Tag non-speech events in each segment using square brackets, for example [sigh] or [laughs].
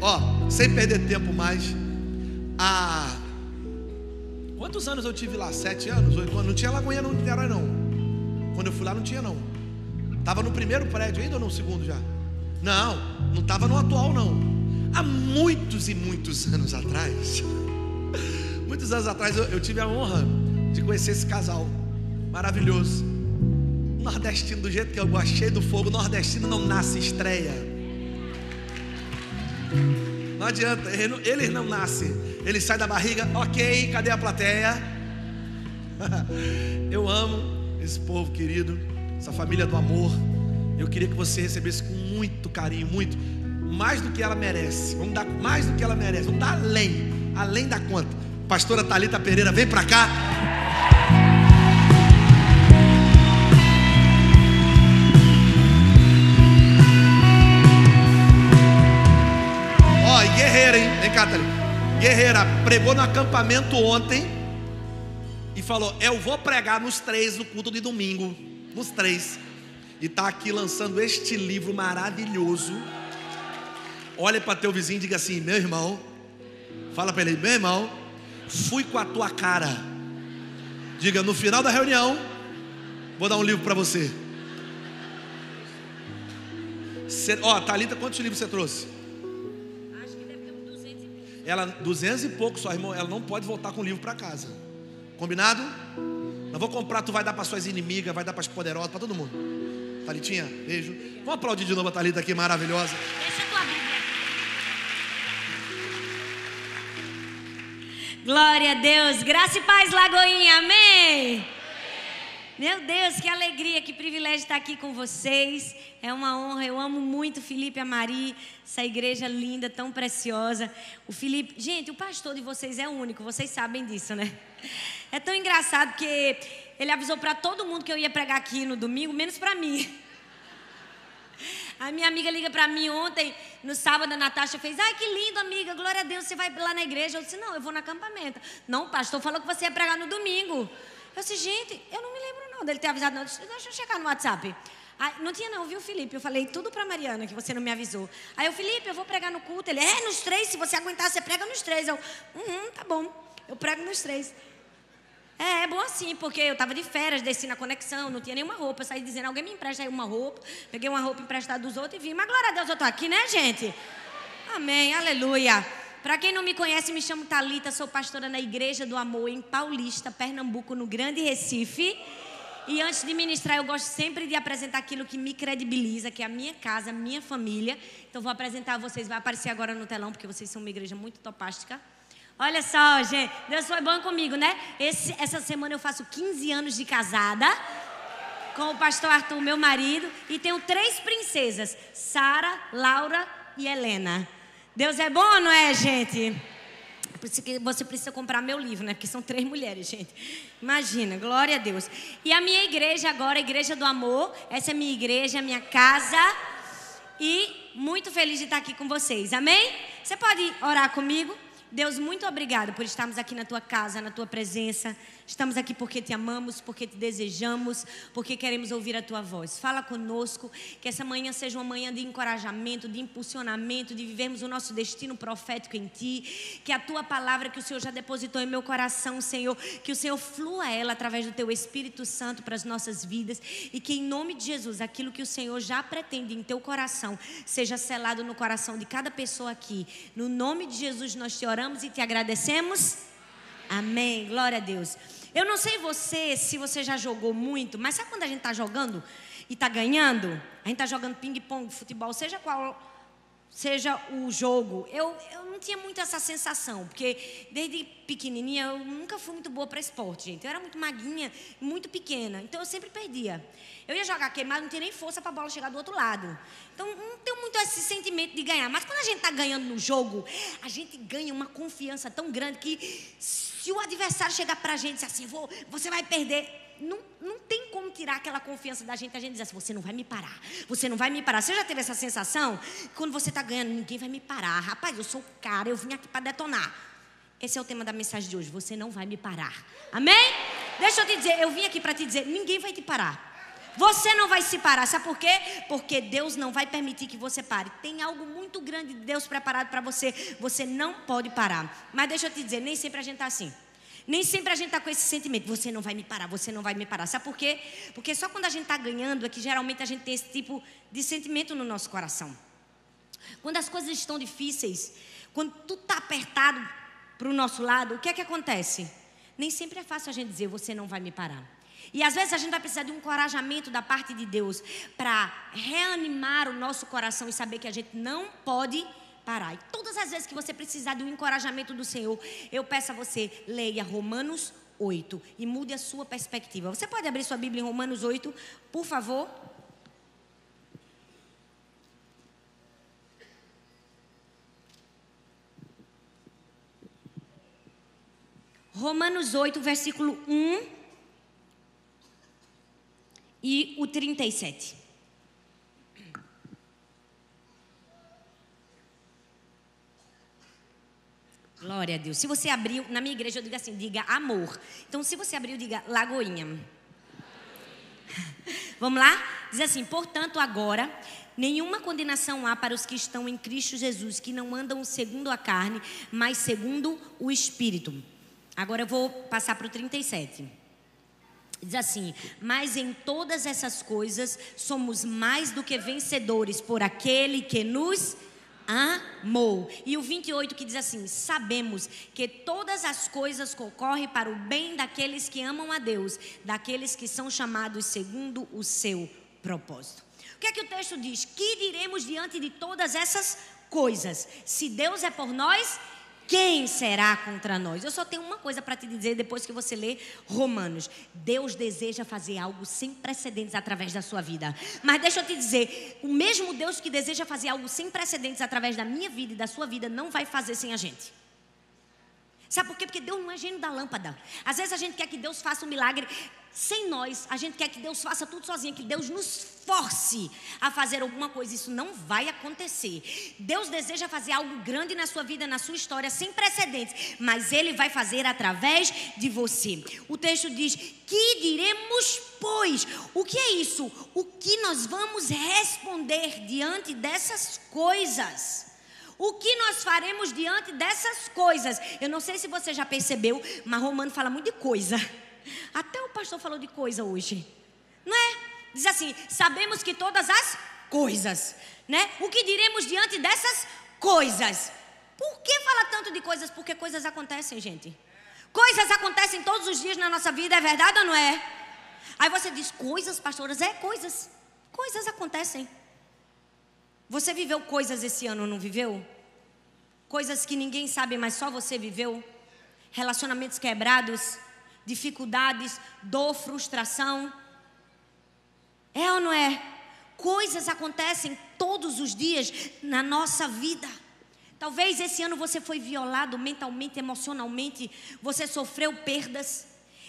Ó, sem perder tempo mais. Há quantos anos eu tive lá? Sete anos? Oito anos? Não tinha Lagoinha no Niterói, não. Quando eu fui lá, não tinha, não. Tava no primeiro prédio ainda ou no segundo já? Não, não tava no atual, não. Há muitos e muitos anos atrás, [laughs] muitos anos atrás, eu, eu tive a honra de conhecer esse casal maravilhoso. Nordestino, do jeito que eu gosto, cheio do fogo, nordestino não nasce estreia. Não adianta, ele não, ele não nasce. Ele sai da barriga, ok, cadê a plateia? [laughs] Eu amo esse povo querido, essa família do amor. Eu queria que você recebesse com muito carinho, muito, mais do que ela merece. Vamos dar mais do que ela merece, vamos dar além, além da conta. Pastora Talita Pereira, vem pra cá. Guerreira, pregou no acampamento ontem e falou: Eu vou pregar nos três no culto de domingo. Nos três. E está aqui lançando este livro maravilhoso. Olha para teu vizinho e diga assim: Meu irmão, fala para ele, meu irmão, fui com a tua cara. Diga, no final da reunião, vou dar um livro para você. Cê, ó, Thalita, quantos livros você trouxe? Ela, duzentos e pouco só, irmão. Ela não pode voltar com o livro para casa. Combinado? Não vou comprar, tu vai dar para suas inimigas, vai dar para as poderosas, para todo mundo. Thalitinha, beijo. Vamos aplaudir de novo a Thalita aqui, maravilhosa. Deixa a tua Bíblia. Glória a Deus. Graça e paz, Lagoinha. Amém. Meu Deus, que alegria, que privilégio estar aqui com vocês. É uma honra. Eu amo muito Felipe e a Mari, essa igreja linda, tão preciosa. O Felipe, gente, o pastor de vocês é único, vocês sabem disso, né? É tão engraçado que ele avisou para todo mundo que eu ia pregar aqui no domingo, menos para mim. A minha amiga liga para mim ontem, no sábado, a Natasha fez: Ai, que lindo, amiga, glória a Deus, você vai lá na igreja. Eu disse: Não, eu vou no acampamento. Não, o pastor falou que você ia pregar no domingo. Eu disse: Gente, eu não me lembro não dele ter avisado, não. Disse, Deixa eu checar no WhatsApp. Aí, não tinha não, viu, Felipe? Eu falei tudo para Mariana, que você não me avisou. Aí eu, Felipe, eu vou pregar no culto. Ele, é, nos três, se você aguentar, você prega nos três. Eu, uhum, tá bom, eu prego nos três. É, é bom assim, porque eu estava de férias, desci na conexão, não tinha nenhuma roupa. Saí dizendo, alguém me empresta aí uma roupa. Peguei uma roupa emprestada dos outros e vim. Mas glória a Deus, eu estou aqui, né, gente? Amém, aleluia. Para quem não me conhece, me chamo Talita, sou pastora na Igreja do Amor em Paulista, Pernambuco, no Grande Recife. E antes de ministrar, eu gosto sempre de apresentar aquilo que me credibiliza, que é a minha casa, a minha família. Então vou apresentar a vocês, vai aparecer agora no telão, porque vocês são uma igreja muito topástica. Olha só, gente, Deus foi bom comigo, né? Esse- essa semana eu faço 15 anos de casada com o pastor Arthur, meu marido, e tenho três princesas: Sara, Laura e Helena. Deus é bom, não é, gente? Por isso que você precisa comprar meu livro, né? Porque são três mulheres, gente. Imagina, glória a Deus. E a minha igreja agora, a Igreja do Amor, essa é minha igreja, minha casa. E muito feliz de estar aqui com vocês, amém? Você pode orar comigo? Deus, muito obrigado por estarmos aqui na tua casa, na tua presença. Estamos aqui porque te amamos, porque te desejamos, porque queremos ouvir a tua voz. Fala conosco, que essa manhã seja uma manhã de encorajamento, de impulsionamento, de vivermos o nosso destino profético em ti. Que a tua palavra que o Senhor já depositou em meu coração, Senhor, que o Senhor flua ela através do teu Espírito Santo para as nossas vidas e que em nome de Jesus, aquilo que o Senhor já pretende em teu coração, seja selado no coração de cada pessoa aqui. No nome de Jesus nós te oramos e te agradecemos. Amém. Glória a Deus. Eu não sei você, se você já jogou muito, mas sabe quando a gente está jogando e está ganhando? A gente está jogando ping-pong, futebol, seja qual seja o jogo. Eu, eu não tinha muito essa sensação, porque desde pequenininha eu nunca fui muito boa para esporte, gente. Eu era muito maguinha, muito pequena, então eu sempre perdia. Eu ia jogar queimado, não tinha nem força para a bola chegar do outro lado. Então não tenho muito esse sentimento de ganhar. Mas quando a gente está ganhando no jogo, a gente ganha uma confiança tão grande que se o adversário chegar para a gente e dizer assim, Vou, você vai perder, não, não tem como tirar aquela confiança da gente. A gente diz assim: você não vai me parar, você não vai me parar. Você já teve essa sensação? Quando você está ganhando, ninguém vai me parar. Rapaz, eu sou o cara, eu vim aqui para detonar. Esse é o tema da mensagem de hoje. Você não vai me parar. Amém? Deixa eu te dizer, eu vim aqui para te dizer: ninguém vai te parar. Você não vai se parar. Sabe por quê? Porque Deus não vai permitir que você pare. Tem algo muito grande de Deus preparado para você. Você não pode parar. Mas deixa eu te dizer, nem sempre a gente está assim. Nem sempre a gente está com esse sentimento. Você não vai me parar, você não vai me parar. Sabe por quê? Porque só quando a gente está ganhando é que geralmente a gente tem esse tipo de sentimento no nosso coração. Quando as coisas estão difíceis, quando tudo está apertado para o nosso lado, o que é que acontece? Nem sempre é fácil a gente dizer, você não vai me parar. E às vezes a gente vai precisar de um encorajamento da parte de Deus para reanimar o nosso coração e saber que a gente não pode parar. E todas as vezes que você precisar de um encorajamento do Senhor, eu peço a você, leia Romanos 8 e mude a sua perspectiva. Você pode abrir sua Bíblia em Romanos 8, por favor? Romanos 8, versículo 1 e o 37. Glória a Deus. Se você abriu, na minha igreja eu digo assim, diga amor. Então, se você abriu, diga Lagoinha. [laughs] Vamos lá? Diz assim: portanto, agora, nenhuma condenação há para os que estão em Cristo Jesus, que não andam segundo a carne, mas segundo o Espírito. Agora eu vou passar para o 37. Diz assim: Mas em todas essas coisas somos mais do que vencedores por aquele que nos amou. E o 28 que diz assim: Sabemos que todas as coisas concorrem para o bem daqueles que amam a Deus, daqueles que são chamados segundo o seu propósito. O que é que o texto diz? Que diremos diante de todas essas coisas? Se Deus é por nós, quem será contra nós? Eu só tenho uma coisa para te dizer depois que você lê Romanos. Deus deseja fazer algo sem precedentes através da sua vida. Mas deixa eu te dizer, o mesmo Deus que deseja fazer algo sem precedentes através da minha vida e da sua vida não vai fazer sem a gente. Sabe por quê? Porque Deus não é gênio da lâmpada. Às vezes a gente quer que Deus faça um milagre sem nós. A gente quer que Deus faça tudo sozinho, que Deus nos force a fazer alguma coisa. Isso não vai acontecer. Deus deseja fazer algo grande na sua vida, na sua história, sem precedentes, mas Ele vai fazer através de você. O texto diz: Que diremos, pois? O que é isso? O que nós vamos responder diante dessas coisas? O que nós faremos diante dessas coisas? Eu não sei se você já percebeu, mas Romano fala muito de coisa. Até o pastor falou de coisa hoje. Não é? Diz assim: sabemos que todas as coisas, né? O que diremos diante dessas coisas? Por que fala tanto de coisas? Porque coisas acontecem, gente. Coisas acontecem todos os dias na nossa vida, é verdade ou não é? Aí você diz: coisas, pastoras, é coisas. Coisas acontecem. Você viveu coisas esse ano, não viveu? Coisas que ninguém sabe, mas só você viveu? Relacionamentos quebrados, dificuldades, dor, frustração. É ou não é? Coisas acontecem todos os dias na nossa vida. Talvez esse ano você foi violado mentalmente, emocionalmente, você sofreu perdas.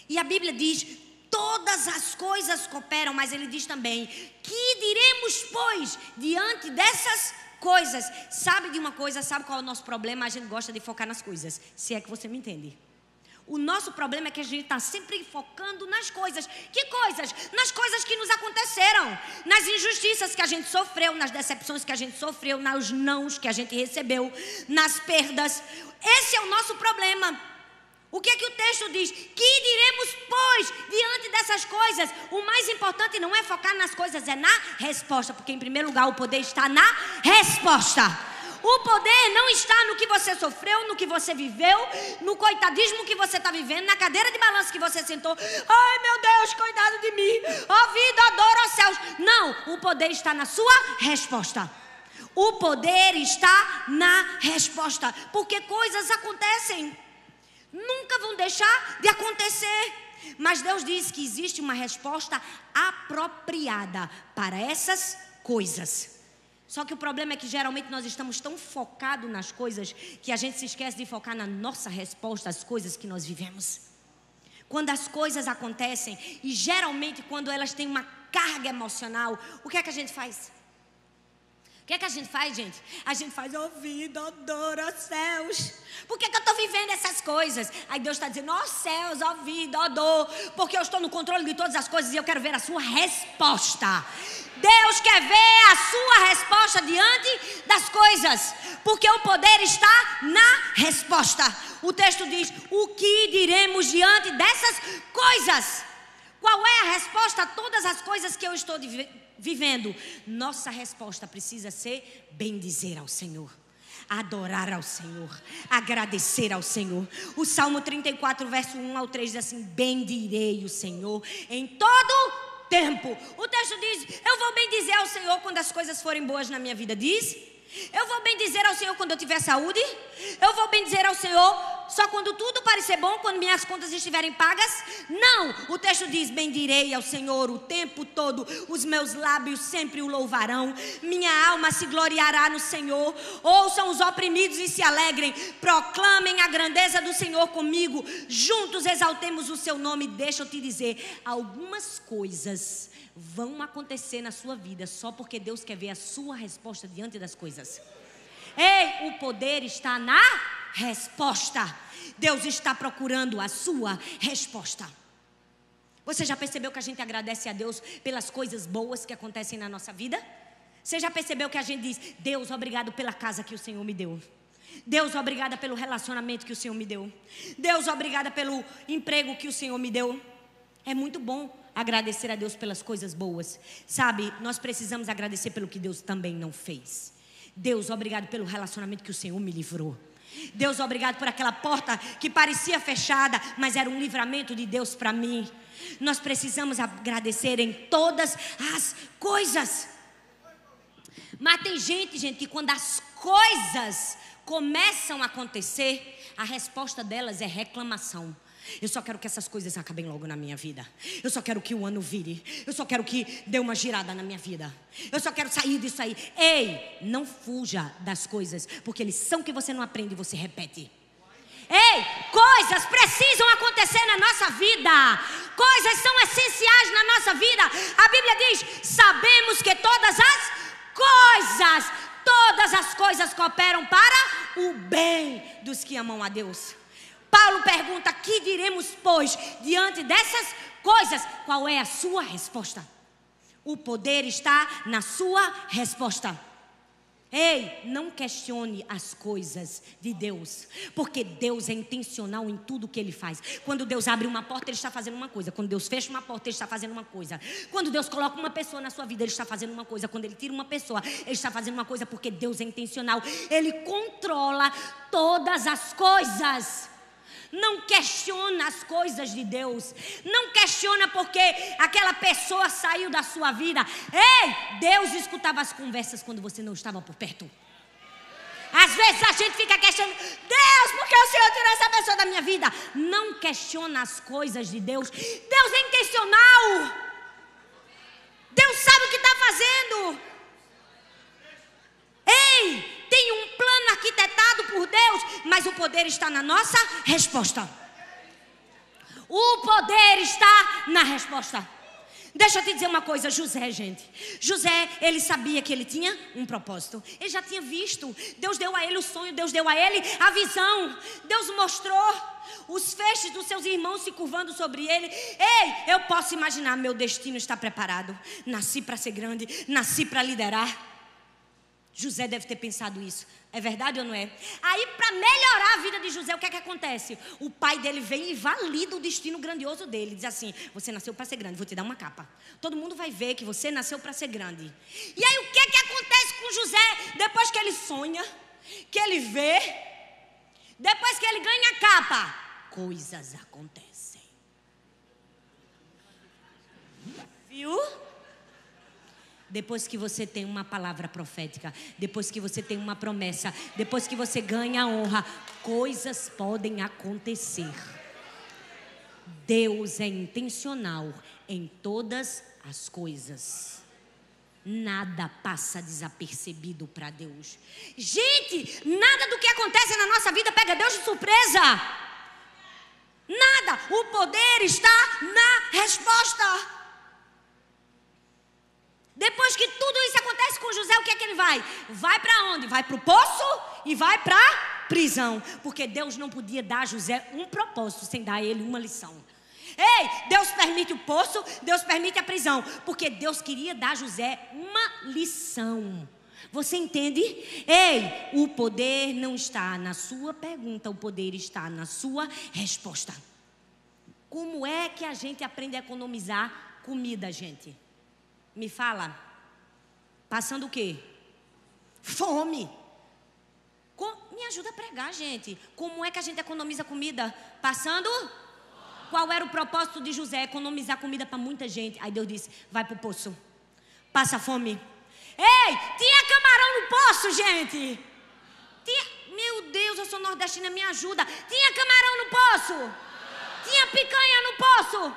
E a Bíblia diz: todas as coisas cooperam, mas ele diz também: que diremos, pois, diante dessas coisas? Sabe de uma coisa, sabe qual é o nosso problema? A gente gosta de focar nas coisas, se é que você me entende. O nosso problema é que a gente está sempre focando nas coisas. Que coisas? Nas coisas que nos aconteceram, nas injustiças que a gente sofreu, nas decepções que a gente sofreu, nos nãos que a gente recebeu, nas perdas. Esse é o nosso problema. O que é que o texto diz? Que diremos, pois, diante dessas coisas? O mais importante não é focar nas coisas, é na resposta, porque em primeiro lugar o poder está na resposta. O poder não está no que você sofreu, no que você viveu, no coitadismo que você está vivendo, na cadeira de balanço que você sentou. Ai meu Deus, cuidado de mim. Ó vida, a dor, céus. Não, o poder está na sua resposta. O poder está na resposta, porque coisas acontecem nunca vão deixar de acontecer. Mas Deus diz que existe uma resposta apropriada para essas coisas. Só que o problema é que geralmente nós estamos tão focados nas coisas que a gente se esquece de focar na nossa resposta às coisas que nós vivemos. Quando as coisas acontecem, e geralmente quando elas têm uma carga emocional, o que é que a gente faz? O que é que a gente faz, gente? A gente faz ouvido, adora céus. Por que, que eu estou vivendo essas coisas? Aí Deus está dizendo, ó céus, ó vida, ó dor, porque eu estou no controle de todas as coisas e eu quero ver a sua resposta. Deus quer ver a sua resposta diante das coisas, porque o poder está na resposta. O texto diz: O que diremos diante dessas coisas? Qual é a resposta a todas as coisas que eu estou vivendo? Nossa resposta precisa ser bendizer ao Senhor adorar ao Senhor, agradecer ao Senhor. O Salmo 34, verso 1 ao 3 diz assim: Bendirei o Senhor em todo tempo. O texto diz: Eu vou bendizer ao Senhor quando as coisas forem boas na minha vida. Diz eu vou bem dizer ao Senhor quando eu tiver saúde. Eu vou bem dizer ao Senhor só quando tudo parecer bom, quando minhas contas estiverem pagas. Não, o texto diz: Bendirei ao Senhor o tempo todo, os meus lábios sempre o louvarão, minha alma se gloriará no Senhor. Ouçam os oprimidos e se alegrem, proclamem a grandeza do Senhor comigo, juntos exaltemos o seu nome. Deixa eu te dizer, algumas coisas vão acontecer na sua vida só porque Deus quer ver a sua resposta diante das coisas. Ei, o poder está na resposta. Deus está procurando a sua resposta. Você já percebeu que a gente agradece a Deus pelas coisas boas que acontecem na nossa vida? Você já percebeu que a gente diz: Deus, obrigado pela casa que o Senhor me deu. Deus, obrigada pelo relacionamento que o Senhor me deu. Deus, obrigada pelo emprego que o Senhor me deu. É muito bom agradecer a Deus pelas coisas boas. Sabe, nós precisamos agradecer pelo que Deus também não fez. Deus, obrigado pelo relacionamento que o Senhor me livrou. Deus, obrigado por aquela porta que parecia fechada, mas era um livramento de Deus para mim. Nós precisamos agradecer em todas as coisas. Mas tem gente, gente, que quando as coisas começam a acontecer, a resposta delas é reclamação. Eu só quero que essas coisas acabem logo na minha vida. Eu só quero que o ano vire. Eu só quero que dê uma girada na minha vida. Eu só quero sair disso aí. Ei, não fuja das coisas, porque lição que você não aprende, você repete. Ei, coisas precisam acontecer na nossa vida. Coisas são essenciais na nossa vida. A Bíblia diz: sabemos que todas as coisas, todas as coisas cooperam para o bem dos que amam a Deus. Paulo pergunta: Que diremos, pois, diante dessas coisas? Qual é a sua resposta? O poder está na sua resposta. Ei, não questione as coisas de Deus, porque Deus é intencional em tudo que Ele faz. Quando Deus abre uma porta, Ele está fazendo uma coisa. Quando Deus fecha uma porta, Ele está fazendo uma coisa. Quando Deus coloca uma pessoa na sua vida, Ele está fazendo uma coisa. Quando Ele tira uma pessoa, Ele está fazendo uma coisa, porque Deus é intencional. Ele controla todas as coisas. Não questiona as coisas de Deus. Não questiona porque aquela pessoa saiu da sua vida. Ei, Deus escutava as conversas quando você não estava por perto. Às vezes a gente fica questionando, Deus, por que o Senhor tirou essa pessoa da minha vida? Não questiona as coisas de Deus. Deus é intencional. Deus sabe o que está fazendo. Ei, tem um plano arquitetado por Deus, mas o poder está na nossa resposta. O poder está na resposta. Deixa eu te dizer uma coisa, José, gente. José, ele sabia que ele tinha um propósito. Ele já tinha visto. Deus deu a ele o sonho, Deus deu a ele a visão. Deus mostrou os feixes dos seus irmãos se curvando sobre ele. Ei, eu posso imaginar, meu destino está preparado. Nasci para ser grande, nasci para liderar. José deve ter pensado isso. É verdade ou não é? Aí, para melhorar a vida de José, o que é que acontece? O pai dele vem e valida o destino grandioso dele. Diz assim: Você nasceu para ser grande, vou te dar uma capa. Todo mundo vai ver que você nasceu para ser grande. E aí, o que é que acontece com José depois que ele sonha, que ele vê, depois que ele ganha a capa? Coisas acontecem. Viu? Depois que você tem uma palavra profética, depois que você tem uma promessa, depois que você ganha a honra, coisas podem acontecer. Deus é intencional em todas as coisas. Nada passa desapercebido para Deus. Gente, nada do que acontece na nossa vida pega Deus de surpresa. Nada. O poder está na resposta. Depois que tudo isso acontece com José, o que é que ele vai? Vai para onde? Vai para o poço e vai para prisão. Porque Deus não podia dar a José um propósito sem dar a ele uma lição. Ei, Deus permite o poço, Deus permite a prisão, porque Deus queria dar a José uma lição. Você entende? Ei, o poder não está na sua pergunta, o poder está na sua resposta. Como é que a gente aprende a economizar comida, gente? Me fala. Passando o quê? Fome. Com, me ajuda a pregar, gente. Como é que a gente economiza comida? Passando? Qual era o propósito de José? Economizar comida para muita gente. Aí Deus disse: vai para o poço. Passa fome. Ei, tinha camarão no poço, gente. Tinha, meu Deus, eu sou nordestina, me ajuda. Tinha camarão no poço. Tinha picanha no poço.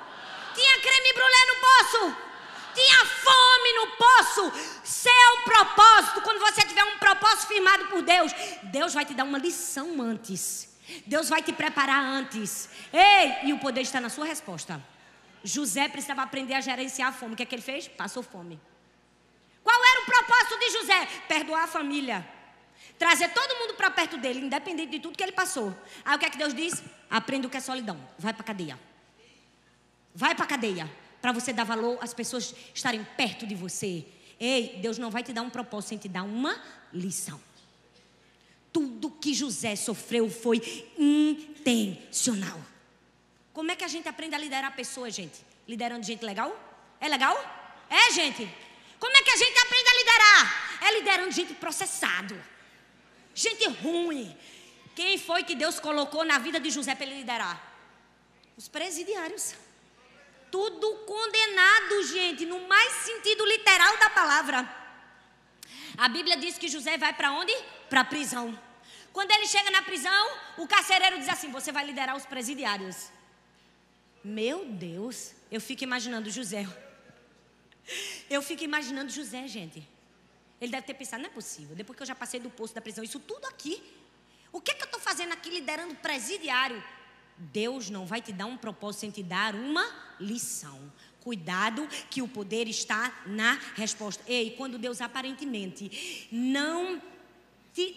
Tinha creme brulee no poço. Tinha fome no poço. Seu propósito, quando você tiver um propósito firmado por Deus, Deus vai te dar uma lição antes. Deus vai te preparar antes. Ei, e o poder está na sua resposta. José precisava aprender a gerenciar a fome. O que é que ele fez? Passou fome. Qual era o propósito de José? Perdoar a família. Trazer todo mundo para perto dele, independente de tudo que ele passou. Aí o que é que Deus diz? Aprenda o que é solidão. Vai para cadeia. Vai para cadeia. Para você dar valor às pessoas estarem perto de você. Ei, Deus não vai te dar um propósito sem te dar uma lição. Tudo que José sofreu foi intencional. Como é que a gente aprende a liderar pessoas, gente? Liderando gente legal? É legal? É, gente? Como é que a gente aprende a liderar? É liderando gente processado. Gente ruim. Quem foi que Deus colocou na vida de José para ele liderar? Os presidiários. Tudo condenado, gente, no mais sentido literal da palavra. A Bíblia diz que José vai para onde? Para a prisão. Quando ele chega na prisão, o carcereiro diz assim: Você vai liderar os presidiários. Meu Deus, eu fico imaginando José. Eu fico imaginando José, gente. Ele deve ter pensado, não é possível. Depois que eu já passei do posto da prisão, isso tudo aqui. O que, é que eu estou fazendo aqui liderando presidiário? Deus não vai te dar um propósito sem te dar uma lição. Cuidado que o poder está na resposta. Ei, quando Deus aparentemente não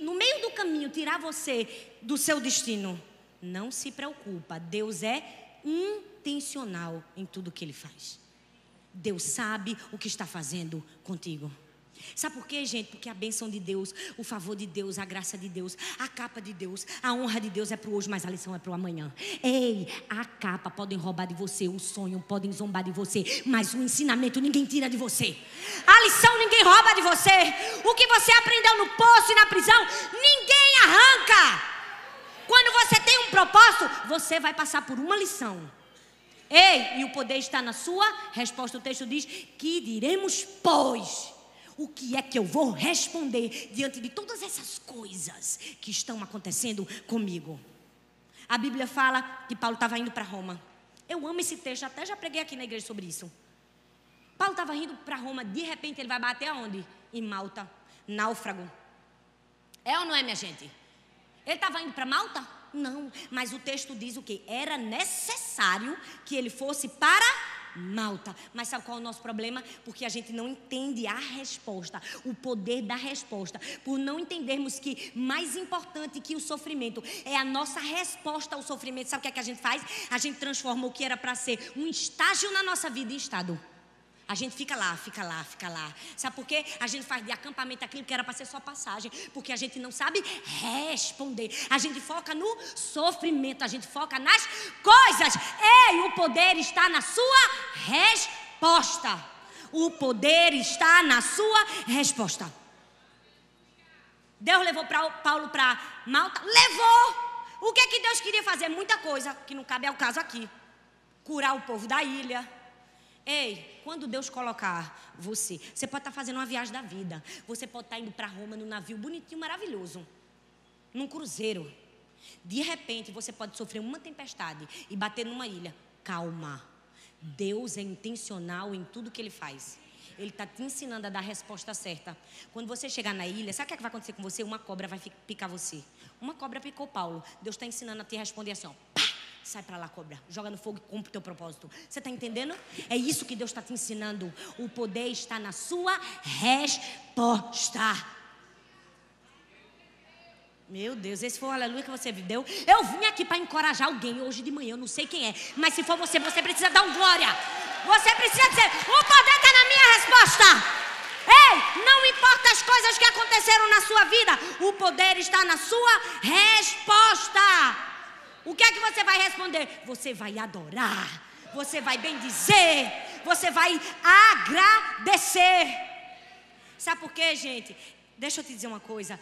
no meio do caminho tirar você do seu destino, não se preocupa. Deus é intencional em tudo que ele faz. Deus sabe o que está fazendo contigo. Sabe por quê, gente? Porque a bênção de Deus, o favor de Deus, a graça de Deus, a capa de Deus, a honra de Deus é para hoje, mas a lição é para o amanhã. Ei, a capa podem roubar de você, o sonho podem zombar de você, mas o ensinamento ninguém tira de você. A lição ninguém rouba de você. O que você aprendeu no poço e na prisão, ninguém arranca. Quando você tem um propósito, você vai passar por uma lição. Ei, e o poder está na sua resposta. O texto diz: Que diremos, pois? O que é que eu vou responder diante de todas essas coisas que estão acontecendo comigo? A Bíblia fala que Paulo estava indo para Roma. Eu amo esse texto, até já preguei aqui na igreja sobre isso. Paulo estava indo para Roma, de repente ele vai bater aonde? Em Malta, náufrago. É ou não é, minha gente? Ele estava indo para Malta? Não, mas o texto diz o que? Era necessário que ele fosse para Malta. Mas sabe qual é o nosso problema? Porque a gente não entende a resposta, o poder da resposta. Por não entendermos que mais importante que o sofrimento é a nossa resposta ao sofrimento. Sabe o que, é que a gente faz? A gente transforma o que era para ser um estágio na nossa vida em estado. A gente fica lá, fica lá, fica lá. Sabe por quê? A gente faz de acampamento aquilo que era para ser só passagem. Porque a gente não sabe responder. A gente foca no sofrimento, a gente foca nas coisas. Ei, o poder está na sua resposta. O poder está na sua resposta. Deus levou pra, Paulo para Malta? Levou! O que é que Deus queria fazer? Muita coisa, que não cabe ao caso aqui. Curar o povo da ilha Ei, quando Deus colocar você, você pode estar fazendo uma viagem da vida. Você pode estar indo para Roma num navio bonitinho, maravilhoso, num cruzeiro. De repente, você pode sofrer uma tempestade e bater numa ilha. Calma. Deus é intencional em tudo que ele faz. Ele está te ensinando a dar a resposta certa. Quando você chegar na ilha, sabe o que, é que vai acontecer com você? Uma cobra vai picar você. Uma cobra picou Paulo. Deus está ensinando a te responder assim: ó, pá, Sai para lá, cobra. Joga no fogo e cumpre o teu propósito. Você está entendendo? É isso que Deus está te ensinando. O poder está na sua resposta. Meu Deus, esse foi o aleluia que você deu. Eu vim aqui para encorajar alguém hoje de manhã, eu não sei quem é. Mas se for você, você precisa dar um glória. Você precisa dizer: o poder está na minha resposta. Ei, não importa as coisas que aconteceram na sua vida, o poder está na sua resposta. O que é que você vai responder? Você vai adorar, você vai bendizer, você vai agradecer. Sabe por quê, gente? Deixa eu te dizer uma coisa.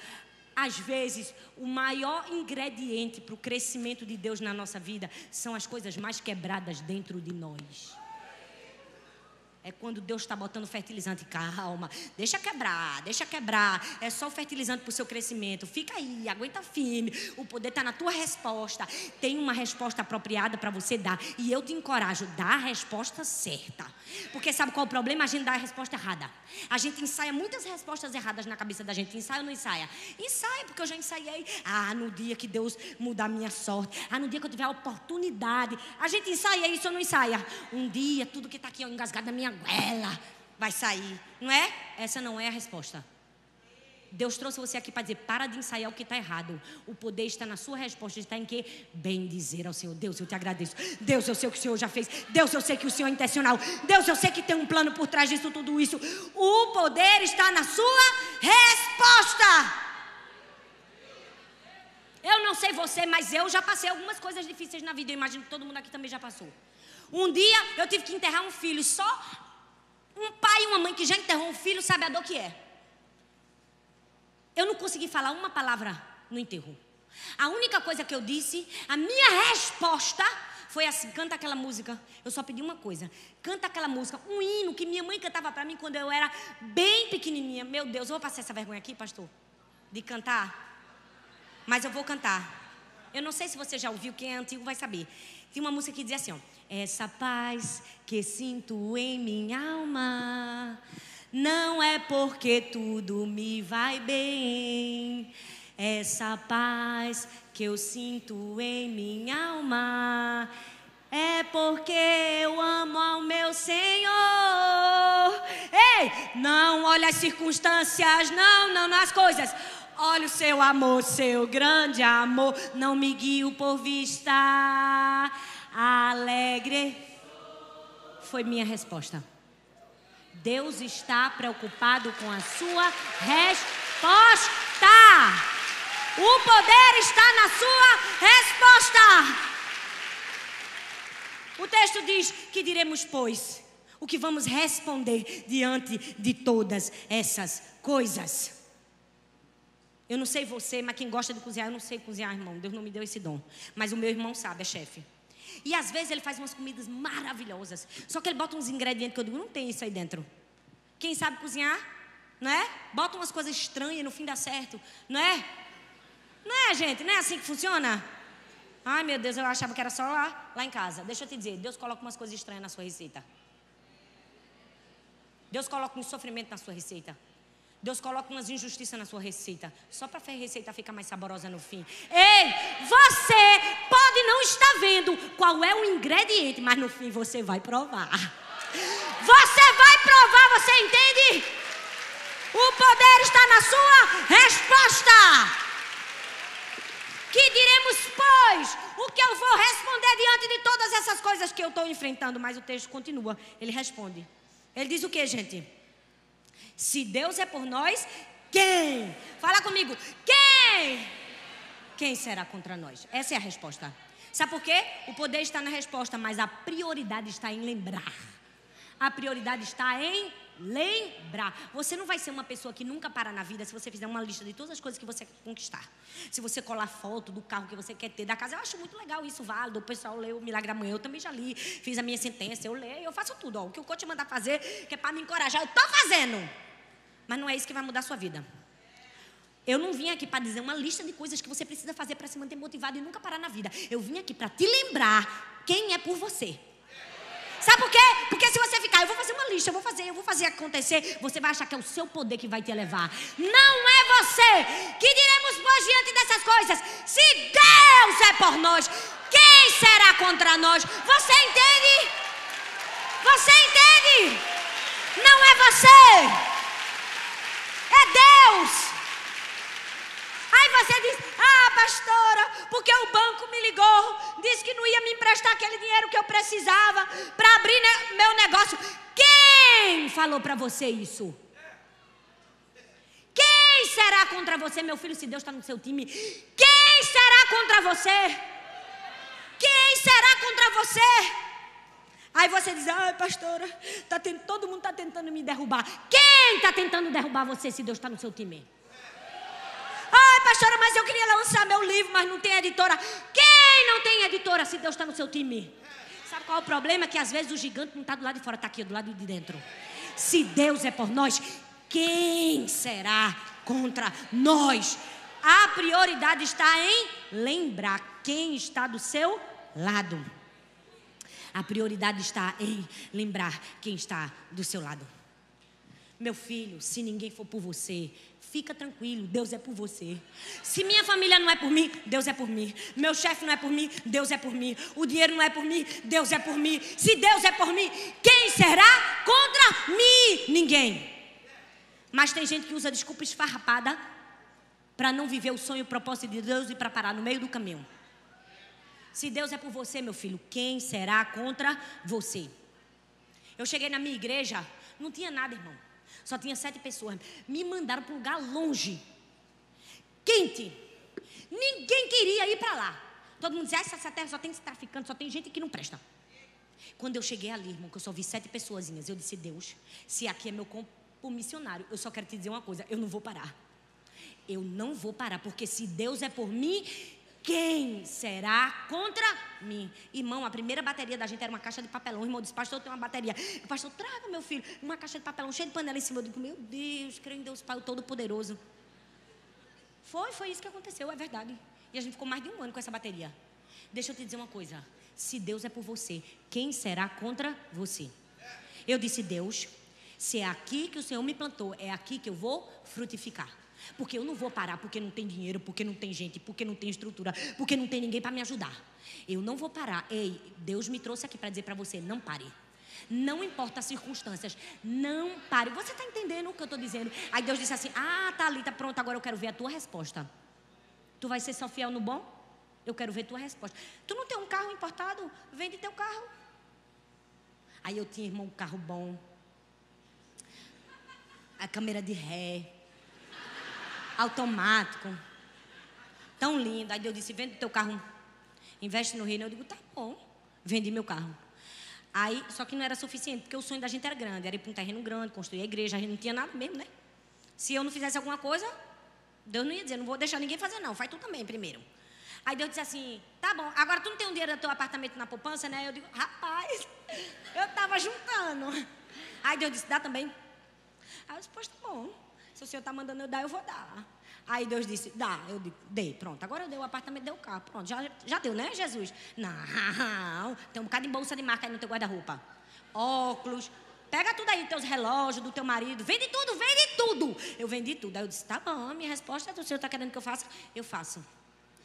Às vezes, o maior ingrediente para o crescimento de Deus na nossa vida são as coisas mais quebradas dentro de nós. É quando Deus está botando fertilizante. Calma, deixa quebrar, deixa quebrar. É só o fertilizante para o seu crescimento. Fica aí, aguenta firme. O poder está na tua resposta. Tem uma resposta apropriada para você dar. E eu te encorajo, dá a resposta certa. Porque sabe qual é o problema? A gente dá a resposta errada. A gente ensaia muitas respostas erradas na cabeça da gente. Ensaia ou não ensaia? Ensaia, porque eu já ensaiei. Ah, no dia que Deus mudar a minha sorte. Ah, no dia que eu tiver a oportunidade. A gente ensaia isso ou não ensaia? Um dia, tudo que está aqui engasgado na minha ela vai sair. Não é? Essa não é a resposta. Deus trouxe você aqui para dizer: para de ensaiar o que está errado. O poder está na sua resposta. Está em quê? Bem dizer ao Senhor: Deus, eu te agradeço. Deus, eu sei o que o Senhor já fez. Deus, eu sei que o Senhor é intencional. Deus, eu sei que tem um plano por trás disso tudo isso. O poder está na sua resposta. Eu não sei você, mas eu já passei algumas coisas difíceis na vida. Eu imagino que todo mundo aqui também já passou. Um dia eu tive que enterrar um filho. Só um pai e uma mãe que já enterrou um filho sabe a dor que é. Eu não consegui falar uma palavra no enterro. A única coisa que eu disse, a minha resposta foi assim: canta aquela música. Eu só pedi uma coisa: canta aquela música, um hino que minha mãe cantava para mim quando eu era bem pequenininha. Meu Deus, eu vou passar essa vergonha aqui, pastor, de cantar. Mas eu vou cantar. Eu não sei se você já ouviu, quem é antigo vai saber. Tem uma música que diz assim: ó, Essa paz que sinto em minha alma não é porque tudo me vai bem. Essa paz que eu sinto em minha alma é porque eu amo ao meu Senhor. Ei, não olha as circunstâncias, não, não nas coisas. Olha o seu amor, seu grande amor. Não me guio por vista alegre. Foi minha resposta. Deus está preocupado com a sua resposta. O poder está na sua resposta. O texto diz: Que diremos, pois? O que vamos responder diante de todas essas coisas? Eu não sei você, mas quem gosta de cozinhar, eu não sei cozinhar, irmão. Deus não me deu esse dom. Mas o meu irmão sabe, é chefe. E às vezes ele faz umas comidas maravilhosas. Só que ele bota uns ingredientes que eu digo, não tem isso aí dentro. Quem sabe cozinhar, não é? Bota umas coisas estranhas no fim dá certo, não é? Não é, gente? Não é assim que funciona? Ai, meu Deus, eu achava que era só lá, lá em casa. Deixa eu te dizer, Deus coloca umas coisas estranhas na sua receita. Deus coloca um sofrimento na sua receita. Deus coloca umas injustiças na sua receita, só para a receita ficar mais saborosa no fim. Ei, você pode não estar vendo qual é o ingrediente, mas no fim você vai provar. Você vai provar, você entende? O poder está na sua resposta. Que diremos, pois, o que eu vou responder diante de todas essas coisas que eu estou enfrentando? Mas o texto continua. Ele responde. Ele diz o que, gente? Se Deus é por nós, quem? Fala comigo, quem? Quem será contra nós? Essa é a resposta. Sabe por quê? O poder está na resposta, mas a prioridade está em lembrar. A prioridade está em lembrar. Você não vai ser uma pessoa que nunca para na vida se você fizer uma lista de todas as coisas que você quer conquistar. Se você colar foto do carro que você quer ter, da casa, eu acho muito legal isso, válido. O pessoal lê o Milagre Amanhã, eu também já li, fiz a minha sentença, eu leio, eu faço tudo. Ó. O que o coach mandar fazer, que é para me encorajar, eu estou fazendo. Mas não é isso que vai mudar a sua vida. Eu não vim aqui para dizer uma lista de coisas que você precisa fazer para se manter motivado e nunca parar na vida. Eu vim aqui para te lembrar quem é por você. Sabe por quê? Porque se você ficar, eu vou fazer uma lista, eu vou fazer, eu vou fazer acontecer, você vai achar que é o seu poder que vai te levar. Não é você. Que diremos, pois, diante dessas coisas? Se Deus é por nós, Quem será contra nós? Você entende? Você entende? Não é você. É Deus. Aí você diz: Ah, pastora, porque o banco me ligou, disse que não ia me emprestar aquele dinheiro que eu precisava para abrir meu negócio. Quem falou para você isso? Quem será contra você, meu filho, se Deus está no seu time? Quem será contra você? Quem será contra você? Aí você diz, ai pastora, tá tendo, todo mundo está tentando me derrubar. Quem está tentando derrubar você se Deus está no seu time? Pastora, mas eu queria lançar meu livro, mas não tem editora. Quem não tem editora se Deus está no seu time? Sabe qual é o problema? Que às vezes o gigante não está do lado de fora, está aqui do lado de dentro. Se Deus é por nós, quem será contra nós? A prioridade está em lembrar quem está do seu lado. A prioridade está em lembrar quem está do seu lado. Meu filho, se ninguém for por você, fica tranquilo, Deus é por você. Se minha família não é por mim, Deus é por mim. Meu chefe não é por mim, Deus é por mim. O dinheiro não é por mim, Deus é por mim. Se Deus é por mim, quem será contra mim? Ninguém. Mas tem gente que usa desculpa esfarrapada para não viver o sonho e o propósito de Deus e para parar no meio do caminho. Se Deus é por você, meu filho, quem será contra você? Eu cheguei na minha igreja, não tinha nada, irmão. Só tinha sete pessoas. Me mandaram para um lugar longe, quente. Ninguém queria ir para lá. Todo mundo dizia: essa terra só tem traficante, só tem gente que não presta. Quando eu cheguei ali, irmão, que eu só vi sete pessoas, eu disse: Deus, se aqui é meu missionário, eu só quero te dizer uma coisa: eu não vou parar. Eu não vou parar, porque se Deus é por mim, quem será contra mim? Irmão, a primeira bateria da gente era uma caixa de papelão. Irmão disse, pastor, eu tenho uma bateria. O pastor, traga, meu filho, uma caixa de papelão cheia de panela em cima. Eu digo, meu Deus, creio em Deus Pai, Todo-Poderoso. Foi, foi isso que aconteceu, é verdade. E a gente ficou mais de um ano com essa bateria. Deixa eu te dizer uma coisa. Se Deus é por você, quem será contra você? Eu disse, Deus, se é aqui que o Senhor me plantou, é aqui que eu vou frutificar. Porque eu não vou parar porque não tem dinheiro, porque não tem gente, porque não tem estrutura, porque não tem ninguém para me ajudar. Eu não vou parar. Ei, Deus me trouxe aqui para dizer para você: não pare. Não importa as circunstâncias, não pare. Você está entendendo o que eu estou dizendo? Aí Deus disse assim: Ah, Thalita, pronto, agora eu quero ver a tua resposta. Tu vai ser só fiel no bom? Eu quero ver tua resposta. Tu não tem um carro importado? Vende teu carro. Aí eu tinha, irmão, um carro bom, a câmera de ré, automático, tão lindo. Aí Deus disse: vende teu carro, investe no reino. Eu digo: tá bom, vendi meu carro. Aí, só que não era suficiente, porque o sonho da gente era grande, era ir para um terreno grande, construir a igreja, a gente não tinha nada mesmo, né? Se eu não fizesse alguma coisa, Deus não ia dizer, não vou deixar ninguém fazer, não, faz tu também primeiro. Aí Deus disse assim: tá bom, agora tu não tem um dinheiro do teu apartamento na poupança, né? Eu digo: rapaz, [laughs] eu estava juntando. Aí Deus disse: dá também. Aí eu disse, pois tá bom. Se o senhor está mandando eu dar, eu vou dar. Aí Deus disse, dá. Eu dei, pronto. Agora eu dei o apartamento, dei o carro. Pronto, já, já deu, né, Jesus? Não, tem um bocado de bolsa de marca aí no teu guarda-roupa. Óculos, pega tudo aí, teus relógios, do teu marido. Vende tudo, vende tudo. Eu vendi tudo. Aí eu disse, tá bom, a minha resposta é o senhor está querendo que eu faça? Eu faço.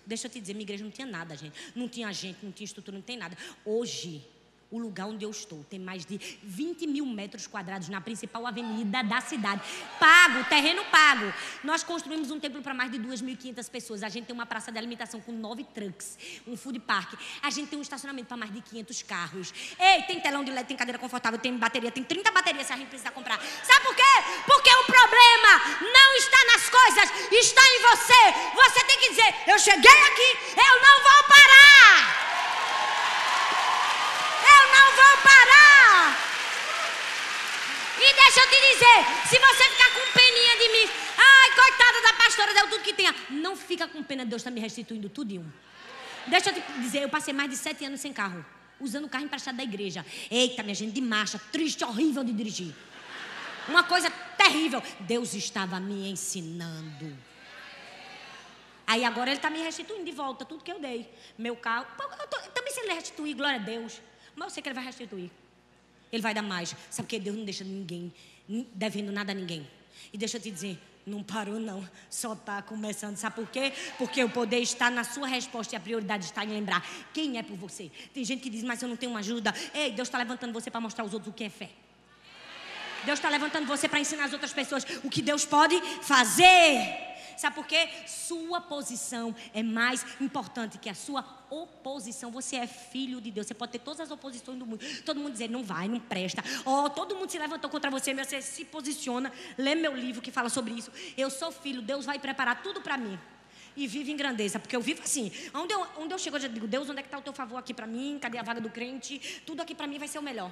Deixa eu te dizer, minha igreja não tinha nada, gente. Não tinha gente, não tinha estrutura, não tem nada. Hoje, o lugar onde eu estou tem mais de 20 mil metros quadrados na principal avenida da cidade. Pago, terreno pago. Nós construímos um templo para mais de 2.500 pessoas. A gente tem uma praça de alimentação com nove trucks, um food park. A gente tem um estacionamento para mais de 500 carros. Ei, tem telão de LED, tem cadeira confortável, tem bateria, tem 30 baterias se a gente precisar comprar. Sabe por quê? Porque o problema não está nas coisas, está em você. Você tem que dizer: Eu cheguei aqui, eu não vou parar não vou parar. E deixa eu te dizer, se você ficar com peninha de mim, ai, coitada da pastora, deu tudo que tinha. Não fica com pena, Deus está me restituindo tudo em um. Deixa eu te dizer, eu passei mais de sete anos sem carro, usando o carro emprestado da igreja. Eita, minha gente, de marcha, triste, horrível de dirigir. Uma coisa terrível. Deus estava me ensinando. Aí agora ele está me restituindo de volta tudo que eu dei. Meu carro. Eu tô, também se ele restituir, glória a Deus. Mas eu sei que ele vai restituir. Ele vai dar mais. Sabe que Deus não deixa ninguém devendo nada a ninguém. E deixa eu te dizer, Não parou, não. Só está começando. Sabe por quê? Porque o poder está na sua resposta e a prioridade está em lembrar quem é por você. Tem gente que diz, mas eu não tenho uma ajuda. Ei, Deus está levantando você para mostrar aos outros o que é fé. Deus está levantando você para ensinar as outras pessoas o que Deus pode fazer. Sabe por quê? Sua posição é mais importante que a sua oposição. Você é filho de Deus. Você pode ter todas as oposições do mundo. Todo mundo dizer, não vai, não presta. Oh, todo mundo se levantou contra você, mas você se posiciona. Lê meu livro que fala sobre isso. Eu sou filho, Deus vai preparar tudo para mim e vive em grandeza, porque eu vivo assim. Onde eu, onde eu chego, eu já digo: Deus, onde é que está o teu favor aqui para mim? Cadê a vaga do crente? Tudo aqui para mim vai ser o melhor.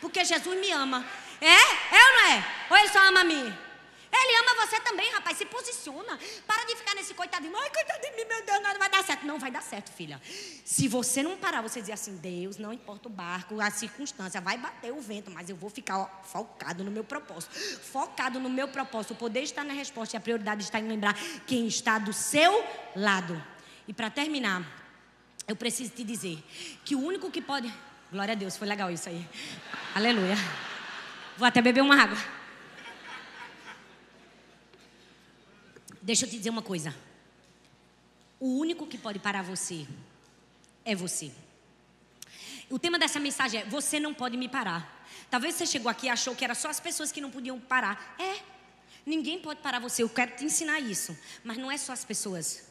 Porque Jesus me ama. É? É ou não é? Ou ele só ama a mim? Ele ama você também, rapaz. Se posiciona. Para de ficar nesse coitadinho. Ai, coitado de mim, meu Deus, nada vai dar certo. Não vai dar certo, filha. Se você não parar, você dizer assim: Deus, não importa o barco, a circunstância, vai bater o vento, mas eu vou ficar ó, focado no meu propósito. Focado no meu propósito. O poder está na resposta e a prioridade está em lembrar quem está do seu lado. E para terminar, eu preciso te dizer que o único que pode. Glória a Deus, foi legal isso aí. Aleluia. Vou até beber uma água. Deixa eu te dizer uma coisa. O único que pode parar você é você. O tema dessa mensagem é: Você não pode me parar. Talvez você chegou aqui e achou que era só as pessoas que não podiam parar. É. Ninguém pode parar você. Eu quero te ensinar isso. Mas não é só as pessoas.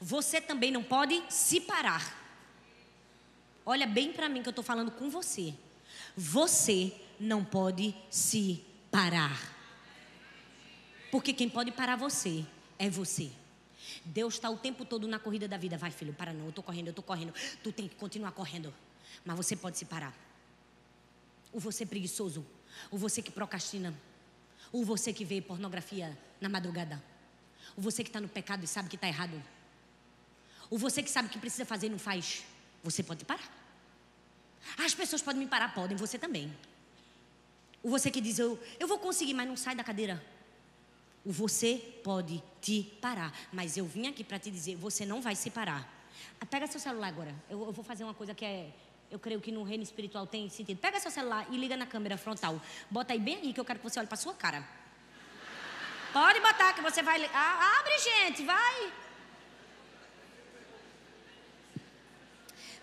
Você também não pode se parar. Olha bem para mim que eu estou falando com você. Você não pode se parar. Porque quem pode parar você é você. Deus está o tempo todo na corrida da vida. Vai, filho, para não. Eu estou correndo, eu estou correndo. Tu tem que continuar correndo. Mas você pode se parar. O você preguiçoso. O você que procrastina. O você que vê pornografia na madrugada. O você que está no pecado e sabe que está errado. O você que sabe que precisa fazer e não faz. Você pode parar. As pessoas podem me parar, podem, você também. O você que diz, eu, eu vou conseguir, mas não sai da cadeira. Você pode te parar. Mas eu vim aqui para te dizer, você não vai se parar. Ah, pega seu celular agora. Eu, eu vou fazer uma coisa que é eu creio que no reino espiritual tem sentido. Pega seu celular e liga na câmera frontal. Bota aí bem aí que eu quero que você olhe para sua cara. Pode botar que você vai. Ah, abre, gente, vai.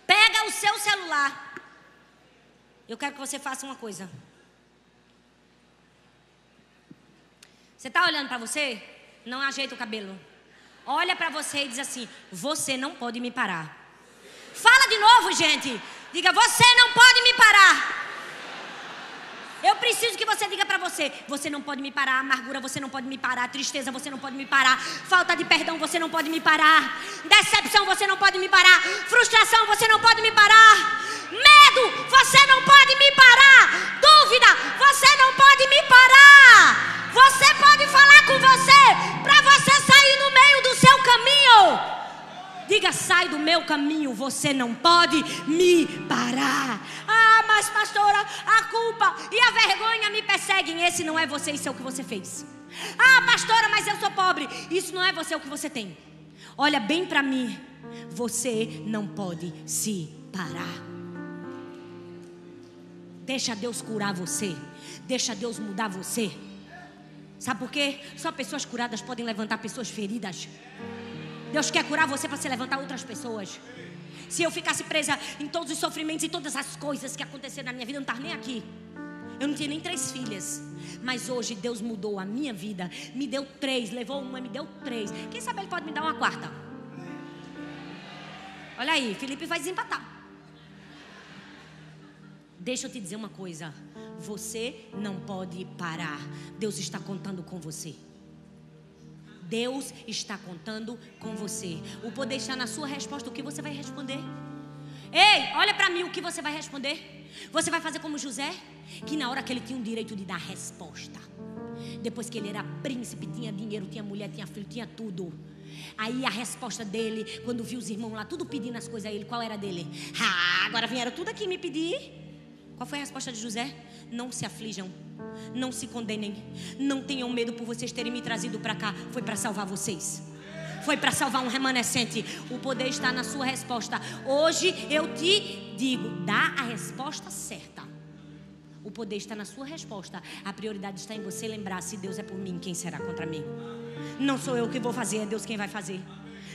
Pega o seu celular. Eu quero que você faça uma coisa. Você está olhando para você? Não ajeita o cabelo. Olha para você e diz assim: Você não pode me parar. Fala de novo, gente. Diga: Você não pode me parar. Eu preciso que você diga para você: você não pode me parar, amargura você não pode me parar, tristeza você não pode me parar, falta de perdão você não pode me parar, decepção você não pode me parar, frustração você não pode me parar, medo você não pode me parar, dúvida você não pode me parar. Você pode falar com você para você sair no meio do seu caminho. Diga, sai do meu caminho, você não pode me parar. Ah, mas pastora, a culpa e a vergonha me perseguem. Esse não é você, isso é o que você fez. Ah, pastora, mas eu sou pobre. Isso não é você, é o que você tem. Olha bem para mim. Você não pode se parar. Deixa Deus curar você. Deixa Deus mudar você. Sabe por quê? Só pessoas curadas podem levantar pessoas feridas. Deus quer curar você para se levantar outras pessoas. Se eu ficasse presa em todos os sofrimentos e todas as coisas que aconteceram na minha vida, eu não estava nem aqui. Eu não tinha nem três filhas. Mas hoje Deus mudou a minha vida. Me deu três, levou uma, me deu três. Quem sabe Ele pode me dar uma quarta? Olha aí, Felipe vai desempatar. Deixa eu te dizer uma coisa. Você não pode parar. Deus está contando com você. Deus está contando com você. O poder está na sua resposta. O que você vai responder? Ei, olha para mim o que você vai responder. Você vai fazer como José, que na hora que ele tinha o direito de dar resposta. Depois que ele era príncipe, tinha dinheiro, tinha mulher, tinha filho, tinha tudo. Aí a resposta dele, quando viu os irmãos lá, tudo pedindo as coisas a ele, qual era dele? Ah, agora vieram tudo aqui me pedir. Qual foi a resposta de José? Não se aflijam, não se condenem, não tenham medo por vocês terem me trazido para cá. Foi para salvar vocês. Foi para salvar um remanescente. O poder está na sua resposta. Hoje eu te digo, dá a resposta certa. O poder está na sua resposta. A prioridade está em você lembrar: se Deus é por mim, quem será contra mim? Não sou eu que vou fazer, é Deus quem vai fazer.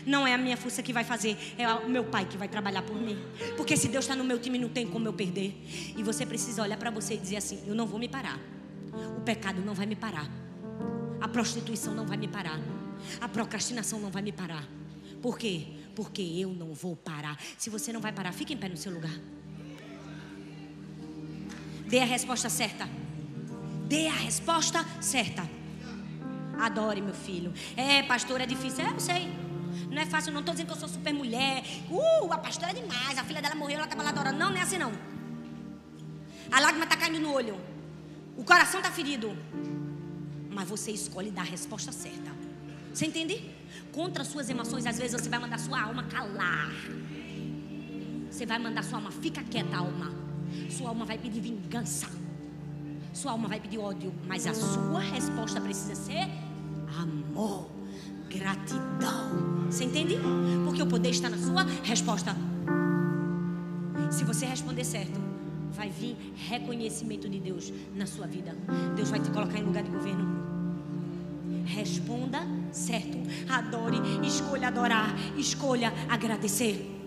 Não é a minha força que vai fazer, é o meu pai que vai trabalhar por mim. Porque se Deus está no meu time, não tem como eu perder. E você precisa olhar para você e dizer assim: eu não vou me parar. O pecado não vai me parar. A prostituição não vai me parar. A procrastinação não vai me parar. Por quê? Porque eu não vou parar. Se você não vai parar, fique em pé no seu lugar. Dê a resposta certa. Dê a resposta certa. Adore, meu filho. É, pastor, é difícil. É, eu sei. Não é fácil, não estou dizendo que eu sou super mulher. Uh, a pastora é demais. A filha dela morreu, ela estava lá adorando. Não, não é assim não. A lágrima está caindo no olho. O coração está ferido. Mas você escolhe dar a resposta certa. Você entende? Contra suas emoções, às vezes você vai mandar sua alma calar. Você vai mandar sua alma, fica quieta, alma. Sua alma vai pedir vingança. Sua alma vai pedir ódio. Mas a sua resposta precisa ser amor, gratidão. Você entende? Porque o poder está na sua resposta. Se você responder certo, vai vir reconhecimento de Deus na sua vida. Deus vai te colocar em lugar de governo. Responda certo. Adore, escolha adorar, escolha agradecer.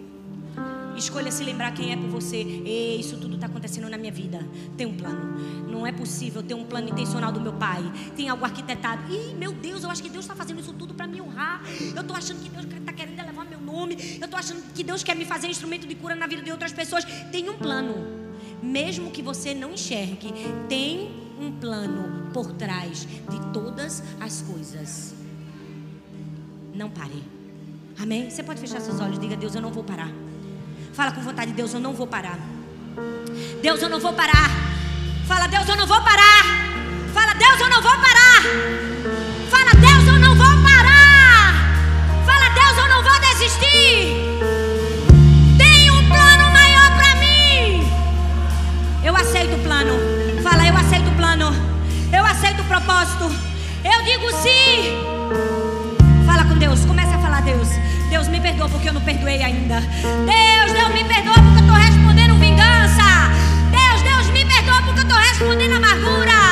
Escolha se lembrar quem é por você. Ei, isso tudo está acontecendo na minha vida. Tem um plano. Não é possível ter um plano intencional do meu pai. Tem algo arquitetado. Ih, meu Deus, eu acho que Deus está fazendo isso tudo para me honrar. Eu estou achando que Deus está querendo elevar meu nome. Eu estou achando que Deus quer me fazer instrumento de cura na vida de outras pessoas. Tem um plano. Mesmo que você não enxergue, tem um plano por trás de todas as coisas. Não pare. Amém? Você pode fechar seus olhos. Diga, Deus, eu não vou parar. Fala com vontade, Deus, eu não vou parar. Deus, eu não vou parar. Fala, Deus, eu não vou parar. Fala, Deus, eu não vou parar. Fala, Deus, eu não vou parar. Fala, Deus, eu não vou desistir. Tem um plano maior para mim. Eu aceito o plano. Fala, eu aceito o plano. Eu aceito o propósito. Eu digo sim. Fala com Deus. Começa a falar, Deus. Deus me perdoa porque eu não perdoei ainda. Deus, Deus me perdoa porque eu estou respondendo vingança. Deus, Deus me perdoa porque eu estou respondendo amargura.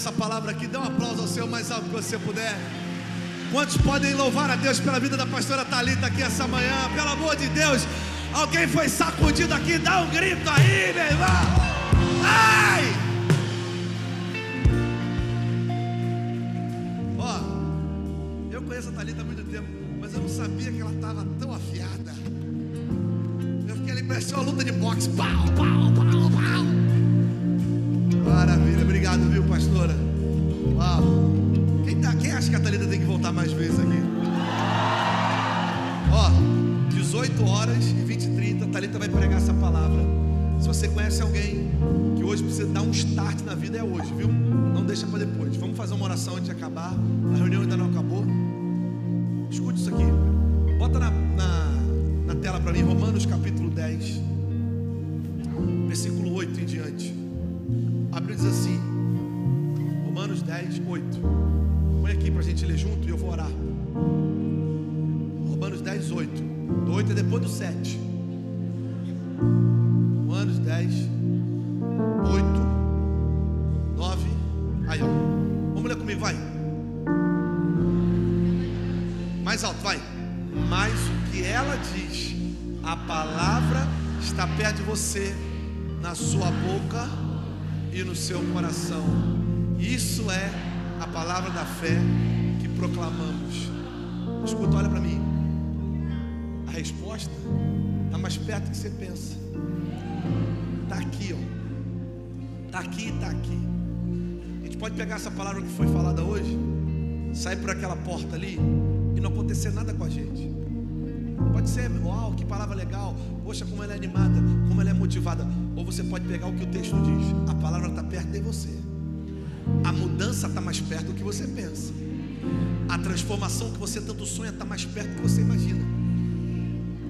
Crê nessa palavra aqui? Dê um aplauso ao Senhor mais alto que você puder. Quantos podem louvar a Deus pela vida da pastora Talita aqui essa manhã? Pelo amor de Deus, alguém foi sacudido aqui? Dá um grito aí, meu irmão. Ai! Ó, eu conheço a Talita há muito tempo, mas eu não sabia que ela estava tão afiada. Eu fiquei ali, parecia uma luta de boxe. Pau, pau, start na vida, é hoje, viu? Não deixa para depois. Vamos fazer uma oração antes de acabar. A reunião ainda não acabou. Escute isso aqui. Bota na, na, na tela para mim, Romanos capítulo 10, versículo 8 em diante. A Bíblia diz assim, Romanos 10, 8. Põe aqui para a gente ler junto e eu vou orar. Romanos 10, 8. Do 8 é depois do 7. Romanos 10, 8, Mais alto, vai. Mas o que ela diz, a palavra está perto de você, na sua boca e no seu coração. Isso é a palavra da fé que proclamamos. Escuta, olha para mim. A resposta está mais perto do que você pensa. Está aqui, ó. Está aqui está aqui. A gente pode pegar essa palavra que foi falada hoje, sair por aquela porta ali e não acontecer nada com a gente. Pode ser, uau, que palavra legal. Poxa, como ela é animada, como ela é motivada. Ou você pode pegar o que o texto diz. A palavra está perto de você. A mudança está mais perto do que você pensa. A transformação que você tanto sonha está mais perto do que você imagina.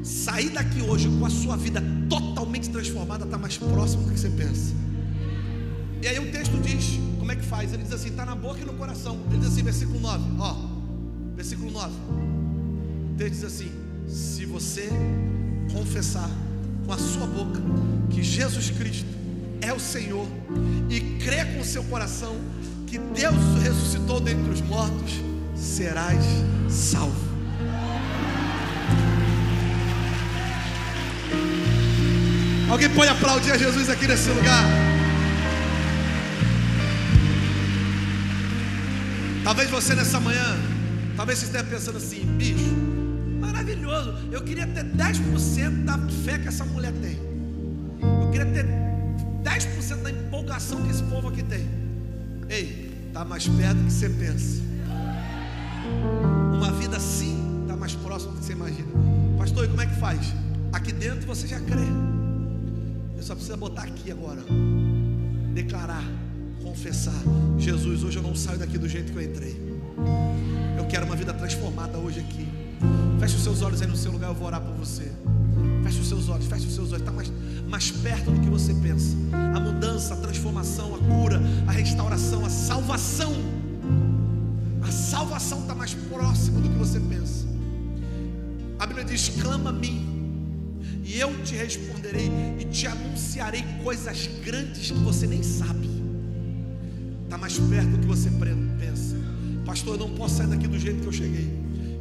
Sair daqui hoje com a sua vida totalmente transformada está mais próximo do que você pensa. E aí o texto diz, como é que faz? Ele diz assim, está na boca e no coração. Ele diz assim, versículo 9, ó. Versículo 9. O texto diz assim: se você confessar com a sua boca que Jesus Cristo é o Senhor e crer com o seu coração que Deus ressuscitou dentre os mortos, serás salvo. Alguém pode aplaudir a Jesus aqui nesse lugar? Talvez você nessa manhã, talvez você esteja pensando assim, bicho, maravilhoso. Eu queria ter 10% da fé que essa mulher tem. Eu queria ter 10% da empolgação que esse povo aqui tem. Ei, está mais perto do que você pensa. Uma vida assim está mais próximo do que você imagina. Pastor, e como é que faz? Aqui dentro você já crê. Você só precisa botar aqui agora. Declarar, confessar. Jesus, hoje eu não saio daqui do jeito que eu entrei. Eu quero uma vida transformada hoje aqui. Feche os seus olhos aí no seu lugar, eu vou orar por você. Feche os seus olhos, feche os seus olhos. Está mais, mais perto do que você pensa. A mudança, a transformação, a cura, a restauração, a salvação. A salvação está mais próximo do que você pensa. A Bíblia diz: clama a mim, e eu te responderei e te anunciarei coisas grandes que você nem sabe. Está mais perto do que você pensa. Pastor, eu não posso sair daqui do jeito que eu cheguei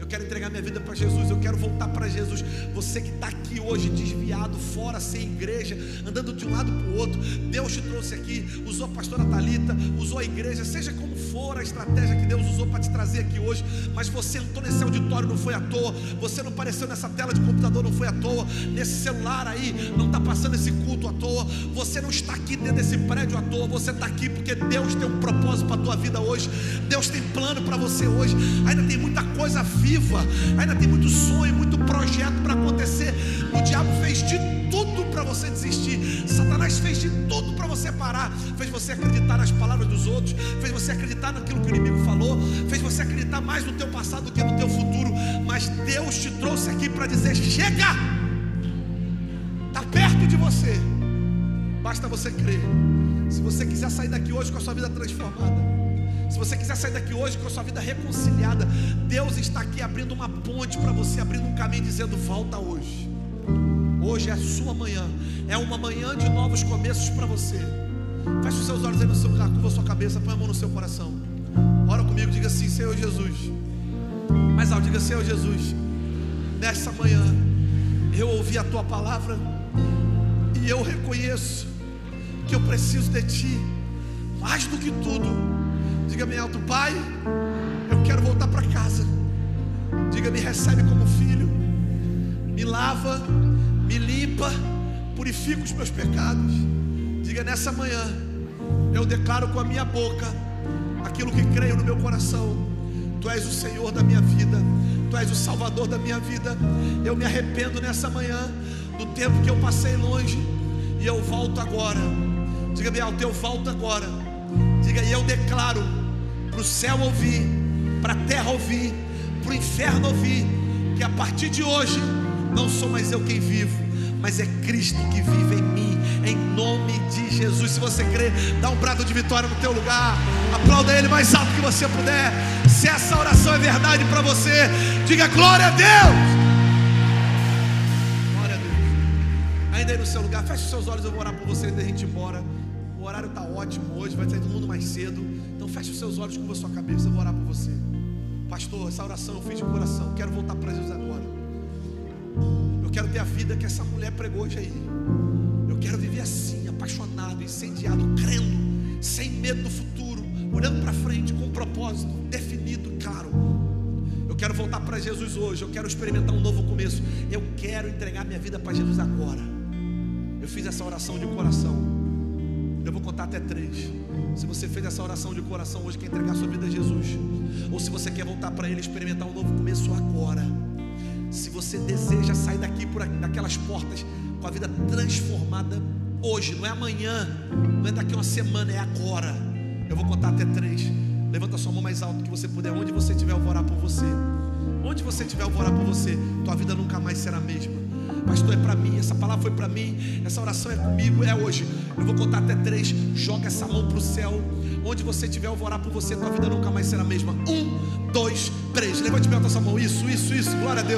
quero entregar minha vida para Jesus, eu quero voltar para Jesus. Você que está aqui hoje desviado, fora, sem igreja, andando de um lado para o outro, Deus te trouxe aqui, usou a pastora Talita, usou a igreja, seja como for a estratégia que Deus usou para te trazer aqui hoje, mas você entrou nesse auditório não foi à toa, você não apareceu nessa tela de computador não foi à toa, nesse celular aí não está passando esse culto à toa, você não está aqui dentro desse prédio à toa, você está aqui porque Deus tem um propósito para a tua vida hoje, Deus tem plano para você hoje, ainda tem muita coisa viva viva. Ainda tem muito sonho, muito projeto para acontecer. O diabo fez de tudo para você desistir. Satanás fez de tudo para você parar. Fez você acreditar nas palavras dos outros. Fez você acreditar naquilo que o inimigo falou. Fez você acreditar mais no teu passado do que no teu futuro. Mas Deus te trouxe aqui para dizer: chega! Está perto de você. Basta você crer. Se você quiser sair daqui hoje com a sua vida transformada. Se você quiser sair daqui hoje com a sua vida reconciliada, Deus está aqui abrindo uma ponte para você, abrindo um caminho, dizendo: volta hoje. Hoje é a sua manhã, é uma manhã de novos começos para você. Feche os seus olhos aí no seu lugar, curva a sua cabeça, põe a mão no seu coração. Ora comigo, diga assim, Senhor Jesus. Mais alto, diga Senhor Jesus. Nessa manhã, eu ouvi a tua palavra e eu reconheço que eu preciso de ti mais do que tudo. Diga bem alto, Pai, eu quero voltar para casa. Diga, me recebe como filho, me lava, me limpa, purifica os meus pecados. Diga nessa manhã, eu declaro com a minha boca aquilo que creio no meu coração. Tu és o Senhor da minha vida, Tu és o Salvador da minha vida. Eu me arrependo nessa manhã do tempo que eu passei longe e eu volto agora. Diga bem alto, eu volto agora. Diga, e eu declaro para o céu ouvir, para a terra ouvir, para o inferno ouvir, que a partir de hoje não sou mais eu quem vivo, mas é Cristo que vive em mim, em nome de Jesus. Se você crê, dá um brado de vitória no teu lugar, aplauda Ele mais alto que você puder. Se essa oração é verdade para você, diga glória a Deus. Glória a Deus. Ainda aí no seu lugar, feche seus olhos, eu vou orar por você antes da gente ir embora. O horário está ótimo hoje, vai sair todo mundo mais cedo. Feche os seus olhos, com a sua cabeça, eu vou orar por você. Pastor, essa oração eu fiz de coração. Quero voltar para Jesus agora. Eu quero ter a vida que essa mulher pregou hoje aí. Eu quero viver assim, apaixonado, incendiado, crendo, sem medo do futuro, olhando para frente com um propósito definido, claro. Eu quero voltar para Jesus hoje. Eu quero experimentar um novo começo. Eu quero entregar minha vida para Jesus agora. Eu fiz essa oração de coração. Eu vou contar até três. Se você fez essa oração de coração hoje, quer entregar sua vida a Jesus, ou se você quer voltar para Ele experimentar um novo começo agora. Se você deseja sair daqui por daquelas portas com a vida transformada hoje, não é amanhã, não é daqui a uma semana, é agora. Eu vou contar até três. Levanta sua mão mais alto que você puder, onde você estiver, eu vou orar por você. Onde você estiver, eu vou orar por você. Tua vida nunca mais será a mesma. Pastor, é para mim, essa palavra foi para mim, essa oração é comigo, é hoje. Eu vou contar até três, joga essa mão para o céu. Onde você estiver, eu vou orar por você, tua vida nunca mais será a mesma. Um, dois, três. Levante bem a tua mão. Isso, isso, isso. Glória a Deus.